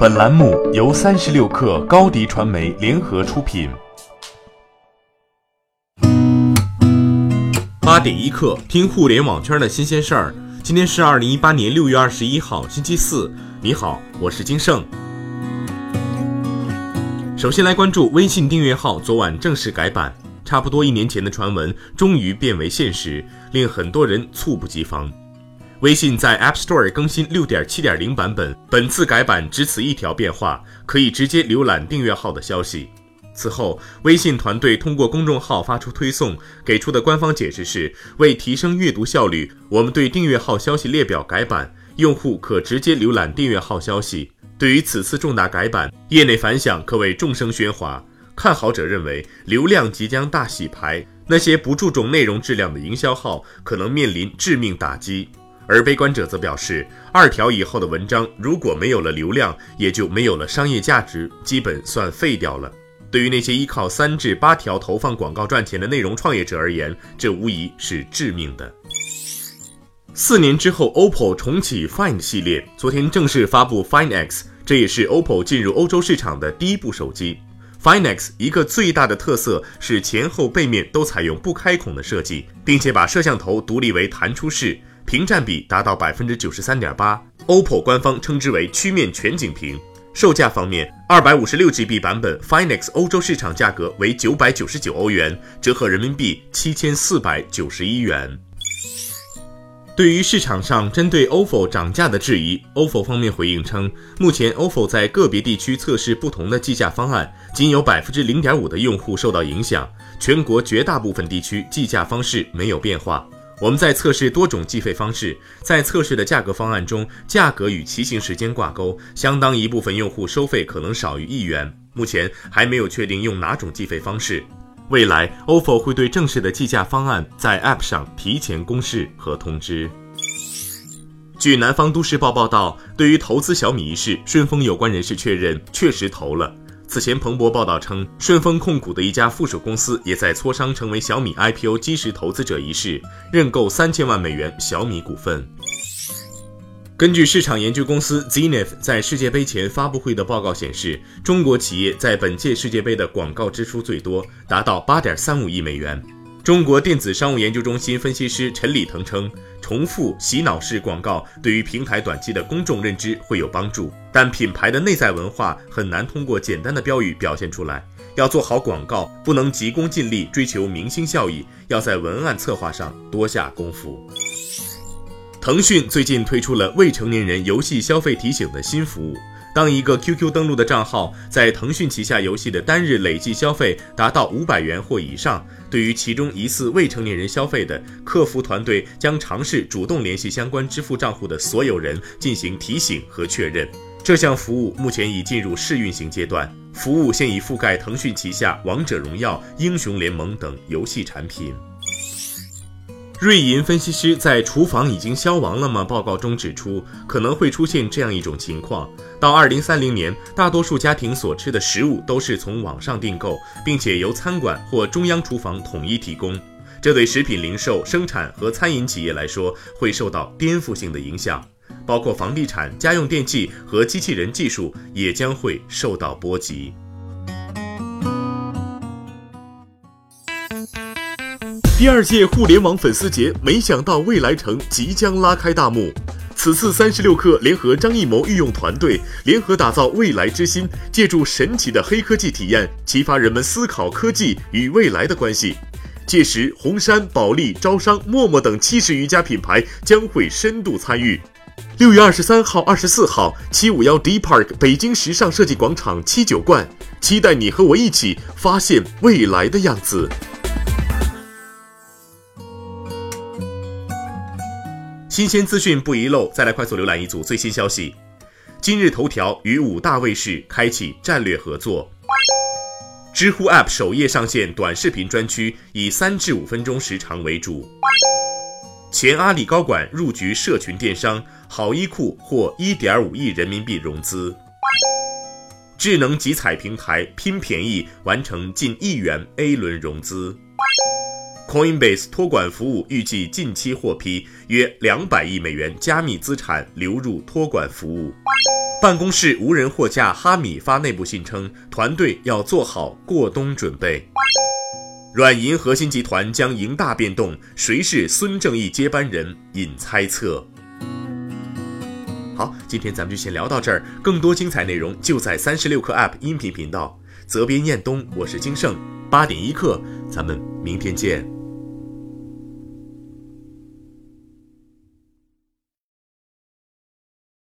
本栏目由三十六氪高低传媒联合出品。八点一刻，听互联网圈的新鲜事儿。今天是二零一八年六月二十一号，星期四。你好，我是金盛。首先来关注微信订阅号昨晚正式改版，差不多一年前的传闻终于变为现实，令很多人猝不及防。微信在 App Store 更新六点七点零版本，本次改版只此一条变化，可以直接浏览订阅号的消息。此后，微信团队通过公众号发出推送，给出的官方解释是：为提升阅读效率，我们对订阅号消息列表改版，用户可直接浏览订阅号消息。对于此次重大改版，业内反响可谓众声喧哗。看好者认为，流量即将大洗牌，那些不注重内容质量的营销号可能面临致命打击。而悲观者则表示，二条以后的文章如果没有了流量，也就没有了商业价值，基本算废掉了。对于那些依靠三至八条投放广告赚钱的内容创业者而言，这无疑是致命的。四年之后，OPPO 重启 Find 系列，昨天正式发布 Find X，这也是 OPPO 进入欧洲市场的第一部手机。Find X 一个最大的特色是前后背面都采用不开孔的设计，并且把摄像头独立为弹出式。屏占比达到百分之九十三点八，OPPO 官方称之为曲面全景屏。售价方面，二百五十六 GB 版本 Find X 欧洲市场价格为九百九十九欧元，折合人民币七千四百九十一元。对于市场上针对 OFO 涨价的质疑，OFO 方面回应称，目前 OFO 在个别地区测试不同的计价方案，仅有百分之零点五的用户受到影响，全国绝大部分地区计价方式没有变化。我们在测试多种计费方式，在测试的价格方案中，价格与骑行时间挂钩，相当一部分用户收费可能少于一元。目前还没有确定用哪种计费方式，未来 OFO 会对正式的计价方案在 App 上提前公示和通知。据南方都市报报道，对于投资小米一事，顺丰有关人士确认，确实投了。此前，彭博报道称，顺丰控股的一家附属公司也在磋商成为小米 IPO 基石投资者一事，认购三千万美元小米股份。根据市场研究公司 Zenith 在世界杯前发布会的报告显示，中国企业在本届世界杯的广告支出最多，达到八点三五亿美元。中国电子商务研究中心分析师陈礼腾称，重复洗脑式广告对于平台短期的公众认知会有帮助，但品牌的内在文化很难通过简单的标语表现出来。要做好广告，不能急功近利追求明星效益，要在文案策划上多下功夫。腾讯最近推出了未成年人游戏消费提醒的新服务。当一个 QQ 登录的账号在腾讯旗下游戏的单日累计消费达到五百元或以上，对于其中疑似未成年人消费的，客服团队将尝试主动联系相关支付账户的所有人进行提醒和确认。这项服务目前已进入试运行阶段，服务现已覆盖腾讯旗下《王者荣耀》《英雄联盟》等游戏产品。瑞银分析师在“厨房已经消亡了吗”报告中指出，可能会出现这样一种情况：到二零三零年，大多数家庭所吃的食物都是从网上订购，并且由餐馆或中央厨房统一提供。这对食品零售、生产和餐饮企业来说会受到颠覆性的影响，包括房地产、家用电器和机器人技术也将会受到波及。第二届互联网粉丝节，没想到未来城即将拉开大幕。此次三十六氪联合张艺谋御用团队，联合打造未来之心，借助神奇的黑科技体验，启发人们思考科技与未来的关系。届时，红杉、保利、招商、陌陌等七十余家品牌将会深度参与。六月二十三号、二十四号，七五幺 D Park 北京时尚设计广场七九冠，期待你和我一起发现未来的样子。新鲜资讯不遗漏，再来快速浏览一组最新消息。今日头条与五大卫视开启战略合作。知乎 App 首页上线短视频专区，以三至五分钟时长为主。前阿里高管入局社群电商，好衣库获一点五亿人民币融资。智能集采平台拼便宜完成近亿元 A 轮融资。Coinbase 托管服务预计近期获批约两百亿美元加密资产流入托管服务。办公室无人货架哈米发内部信称，团队要做好过冬准备。软银核心集团将迎大变动，谁是孙正义接班人引猜测。好，今天咱们就先聊到这儿，更多精彩内容就在三十六课 App 音频频道。责编：彦东，我是金盛，八点一刻，咱们明天见。